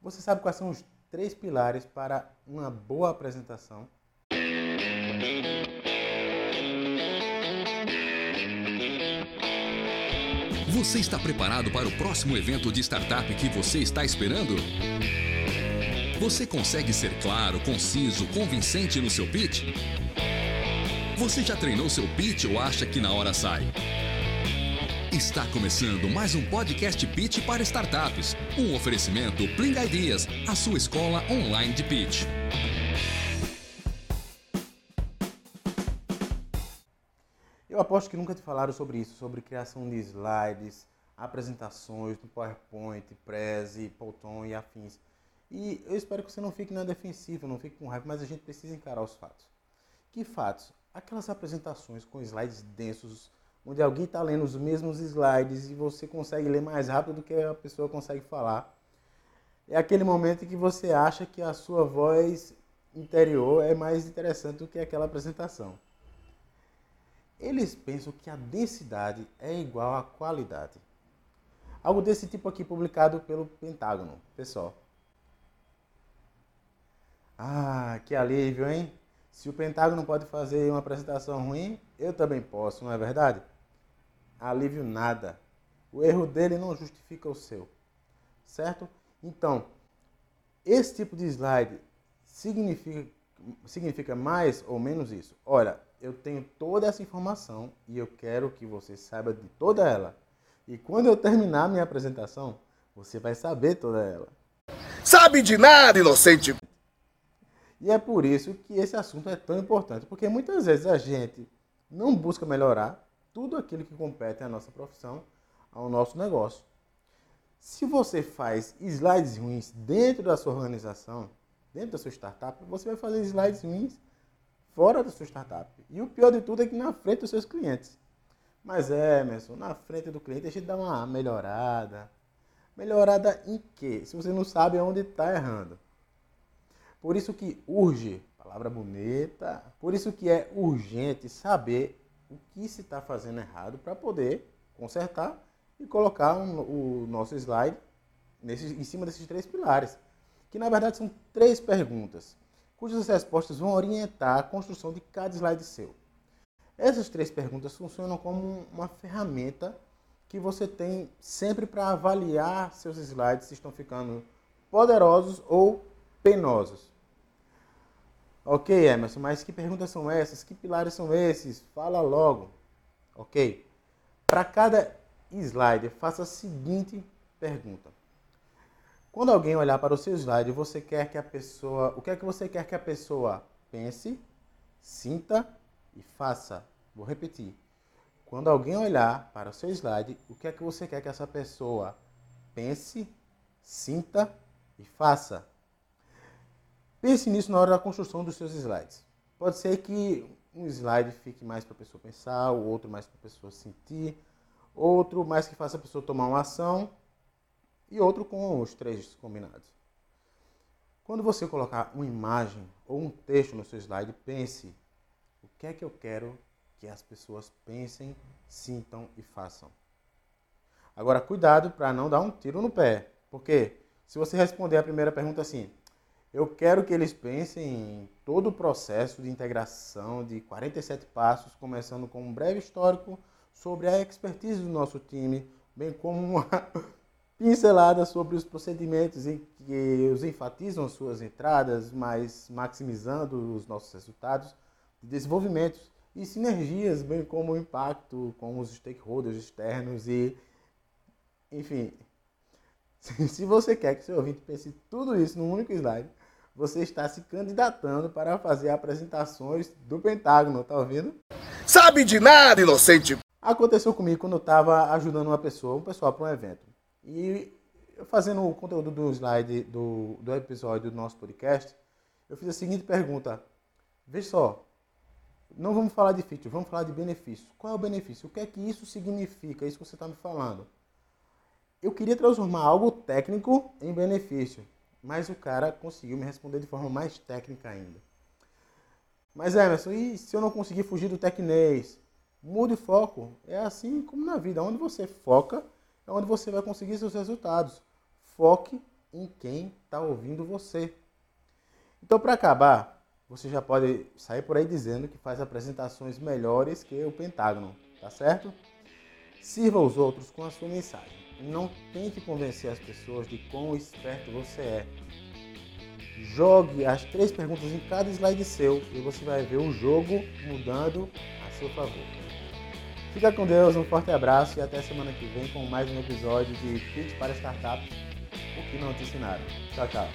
Você sabe quais são os três pilares para uma boa apresentação? Você está preparado para o próximo evento de startup que você está esperando? Você consegue ser claro, conciso, convincente no seu pitch? Você já treinou seu pitch ou acha que na hora sai? Está começando mais um podcast Pitch para startups. Um oferecimento Pling Ideas, a sua escola online de pitch. Eu aposto que nunca te falaram sobre isso, sobre criação de slides, apresentações no PowerPoint, Prezi, Polton e afins. E eu espero que você não fique na defensiva, não fique com raiva, mas a gente precisa encarar os fatos. Que fatos? Aquelas apresentações com slides densos, onde alguém está lendo os mesmos slides e você consegue ler mais rápido do que a pessoa consegue falar. É aquele momento em que você acha que a sua voz interior é mais interessante do que aquela apresentação. Eles pensam que a densidade é igual à qualidade. Algo desse tipo aqui publicado pelo Pentágono, pessoal. Ah, que alívio, hein? Se o Pentágono pode fazer uma apresentação ruim, eu também posso, não é verdade? Alívio nada. O erro dele não justifica o seu. Certo? Então, esse tipo de slide significa, significa mais ou menos isso. Olha, eu tenho toda essa informação e eu quero que você saiba de toda ela. E quando eu terminar minha apresentação, você vai saber toda ela. Sabe de nada, inocente! E é por isso que esse assunto é tão importante, porque muitas vezes a gente não busca melhorar tudo aquilo que compete à nossa profissão, ao nosso negócio. Se você faz slides ruins dentro da sua organização, dentro da sua startup, você vai fazer slides ruins fora da sua startup. E o pior de tudo é que na frente dos seus clientes. Mas é, Emerson, na frente do cliente a gente dá uma melhorada. Melhorada em quê? Se você não sabe onde está errando. Por isso que urge, palavra bonita, por isso que é urgente saber o que se está fazendo errado para poder consertar e colocar um, o nosso slide nesse, em cima desses três pilares. Que na verdade são três perguntas, cujas respostas vão orientar a construção de cada slide seu. Essas três perguntas funcionam como uma ferramenta que você tem sempre para avaliar seus slides se estão ficando poderosos ou penosos. Ok, Emerson, mas que perguntas são essas? Que pilares são esses? Fala logo. Ok? Para cada slide, faça a seguinte pergunta. Quando alguém olhar para o seu slide, você quer que a pessoa, o que é que você quer que a pessoa pense, sinta e faça? Vou repetir. Quando alguém olhar para o seu slide, o que é que você quer que essa pessoa pense, sinta e faça? Pense nisso na hora da construção dos seus slides. Pode ser que um slide fique mais para a pessoa pensar, o outro mais para a pessoa sentir, outro mais que faça a pessoa tomar uma ação e outro com os três combinados. Quando você colocar uma imagem ou um texto no seu slide, pense o que é que eu quero que as pessoas pensem, sintam e façam. Agora, cuidado para não dar um tiro no pé, porque se você responder a primeira pergunta assim, eu quero que eles pensem em todo o processo de integração de 47 passos, começando com um breve histórico sobre a expertise do nosso time, bem como uma pincelada sobre os procedimentos em que os enfatizam suas entradas, mas maximizando os nossos resultados de desenvolvimento e sinergias, bem como o impacto com os stakeholders externos e, enfim, se você quer que seu ouvinte pense tudo isso num único slide, você está se candidatando para fazer apresentações do Pentágono, tá ouvindo? Sabe de nada, inocente! Aconteceu comigo quando eu estava ajudando uma pessoa, um pessoal para um evento. E fazendo o conteúdo do slide do, do episódio do nosso podcast, eu fiz a seguinte pergunta. Veja só, não vamos falar de feature, vamos falar de benefício. Qual é o benefício? O que é que isso significa? Isso que você está me falando. Eu queria transformar algo técnico em benefício. Mas o cara conseguiu me responder de forma mais técnica ainda. Mas Emerson, e se eu não conseguir fugir do tecnês? Mude foco. É assim como na vida. Onde você foca é onde você vai conseguir seus resultados. Foque em quem está ouvindo você. Então, para acabar, você já pode sair por aí dizendo que faz apresentações melhores que o Pentágono, tá certo? Sirva os outros com a sua mensagem. Não tente convencer as pessoas de quão esperto você é. Jogue as três perguntas em cada slide seu e você vai ver o jogo mudando a seu favor. Fica com Deus, um forte abraço e até semana que vem com mais um episódio de Pitch para Startups, o que não te ensinaram. Tchau, tchau.